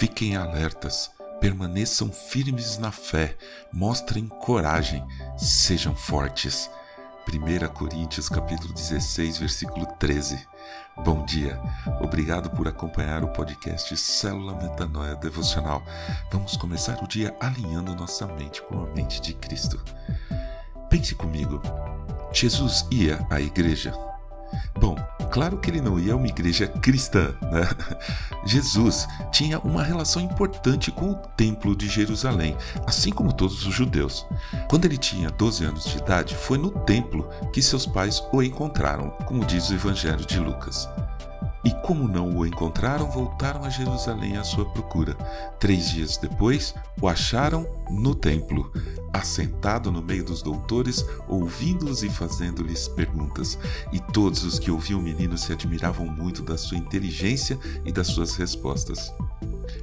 Fiquem alertas, permaneçam firmes na fé, mostrem coragem, sejam fortes. 1 Coríntios capítulo 16, versículo 13. Bom dia. Obrigado por acompanhar o podcast Célula Metanoia Devocional. Vamos começar o dia alinhando nossa mente com a mente de Cristo. Pense comigo. Jesus ia à igreja? Bom, claro que ele não ia a uma igreja cristã, né? Jesus tinha uma relação importante com o Templo de Jerusalém, assim como todos os judeus. Quando ele tinha 12 anos de idade, foi no templo que seus pais o encontraram, como diz o Evangelho de Lucas. E como não o encontraram, voltaram a Jerusalém à sua procura. Três dias depois, o acharam no templo, assentado no meio dos doutores, ouvindo-os e fazendo-lhes perguntas. E todos os que ouviam o menino se admiravam muito da sua inteligência e das suas respostas.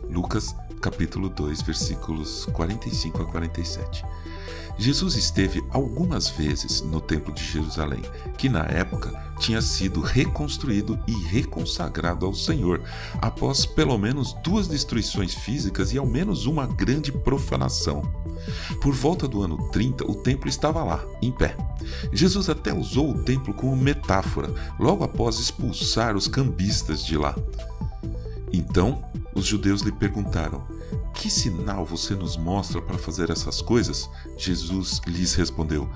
Lucas, capítulo 2, versículos 45 a 47. Jesus esteve algumas vezes no Templo de Jerusalém, que na época tinha sido reconstruído e reconsagrado ao Senhor, após pelo menos duas destruições físicas e ao menos uma grande profanação. Por volta do ano 30, o templo estava lá, em pé. Jesus até usou o templo como metáfora, logo após expulsar os cambistas de lá. Então, os judeus lhe perguntaram: Que sinal você nos mostra para fazer essas coisas? Jesus lhes respondeu: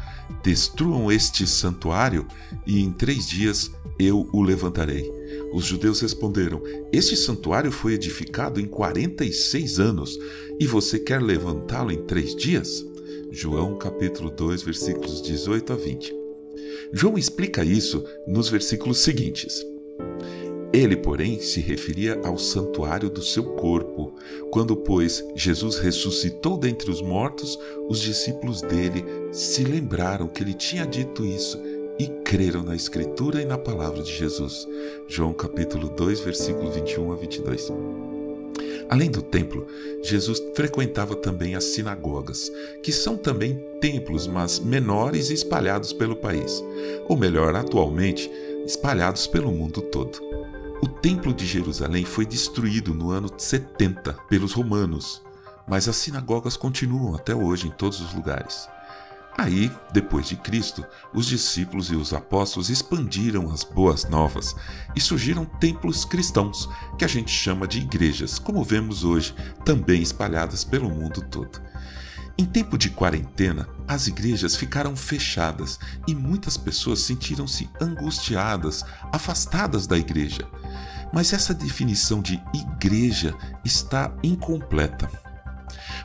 Destruam este santuário e em três dias eu o levantarei. Os judeus responderam: Este santuário foi edificado em 46 anos e você quer levantá-lo em três dias? João capítulo 2, versículos 18 a 20. João explica isso nos versículos seguintes. Ele, porém, se referia ao santuário do seu corpo. Quando, pois, Jesus ressuscitou dentre os mortos, os discípulos dele se lembraram que ele tinha dito isso e creram na Escritura e na palavra de Jesus. João capítulo 2, versículo 21 a 22. Além do templo, Jesus frequentava também as sinagogas, que são também templos, mas menores e espalhados pelo país, ou melhor, atualmente, espalhados pelo mundo todo. O Templo de Jerusalém foi destruído no ano 70 pelos romanos, mas as sinagogas continuam até hoje em todos os lugares. Aí, depois de Cristo, os discípulos e os apóstolos expandiram as boas novas e surgiram templos cristãos, que a gente chama de igrejas, como vemos hoje, também espalhadas pelo mundo todo. Em tempo de quarentena, as igrejas ficaram fechadas e muitas pessoas sentiram-se angustiadas, afastadas da igreja. Mas essa definição de igreja está incompleta.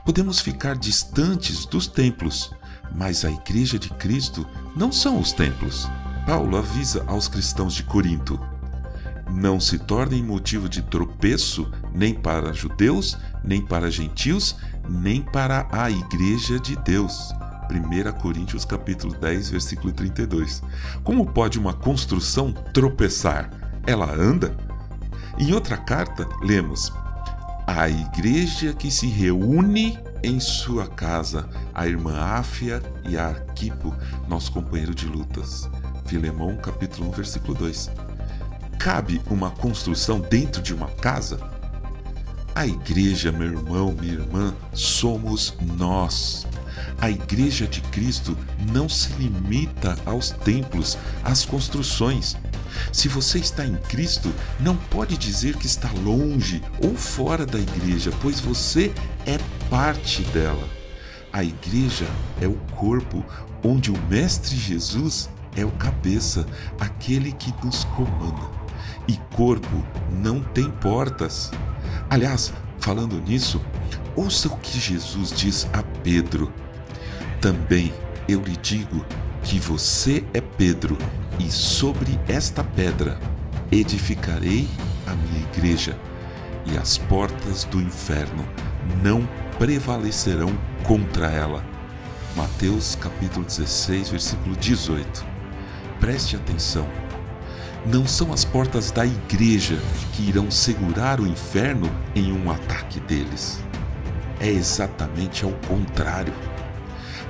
Podemos ficar distantes dos templos, mas a igreja de Cristo não são os templos. Paulo avisa aos cristãos de Corinto: não se tornem motivo de tropeço nem para judeus, nem para gentios, nem para a igreja de Deus. 1 Coríntios capítulo 10, versículo 32. Como pode uma construção tropeçar? Ela anda? Em outra carta, lemos: A igreja que se reúne em sua casa, a irmã Áfia e a Arquipo, nosso companheiro de lutas. Filemão capítulo 1, versículo 2. Cabe uma construção dentro de uma casa? A igreja, meu irmão, minha irmã, somos nós. A igreja de Cristo não se limita aos templos, às construções. Se você está em Cristo, não pode dizer que está longe ou fora da igreja, pois você é parte dela. A igreja é o corpo onde o Mestre Jesus é o cabeça, aquele que nos comanda. E corpo não tem portas. Aliás, falando nisso, ouça o que Jesus diz a Pedro. Também eu lhe digo que você é Pedro, e sobre esta pedra edificarei a minha igreja, e as portas do inferno não prevalecerão contra ela. Mateus capítulo 16, versículo 18. Preste atenção. Não são as portas da igreja que irão segurar o inferno em um ataque deles. É exatamente ao contrário.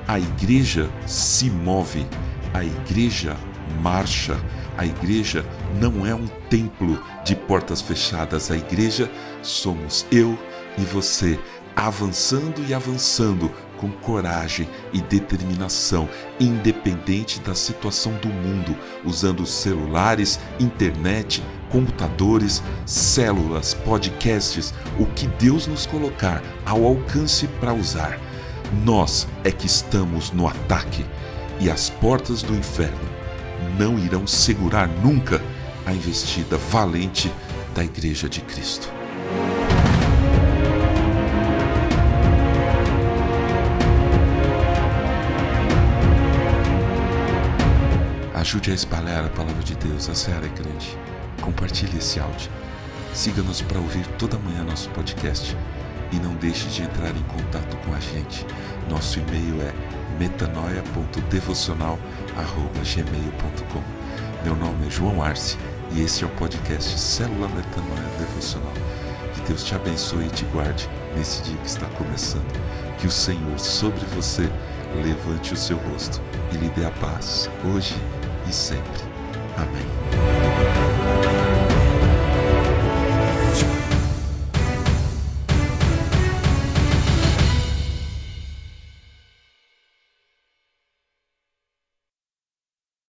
A igreja se move, a igreja marcha. A igreja não é um templo de portas fechadas, a igreja somos eu e você avançando e avançando com coragem e determinação, independente da situação do mundo, usando celulares, internet, computadores, células, podcasts, o que Deus nos colocar ao alcance para usar. Nós é que estamos no ataque e as portas do inferno não irão segurar nunca a investida valente da Igreja de Cristo. Ajude a espalhar a palavra de Deus, a seara é grande. Compartilhe esse áudio. Siga-nos para ouvir toda manhã nosso podcast e não deixe de entrar em contato com a gente. Nosso e-mail é metanoia.devocional.gmail.com Meu nome é João Arce e esse é o podcast Célula Metanoia Devocional. Que Deus te abençoe e te guarde nesse dia que está começando. Que o Senhor sobre você levante o seu rosto e lhe dê a paz, hoje e sempre. Amém.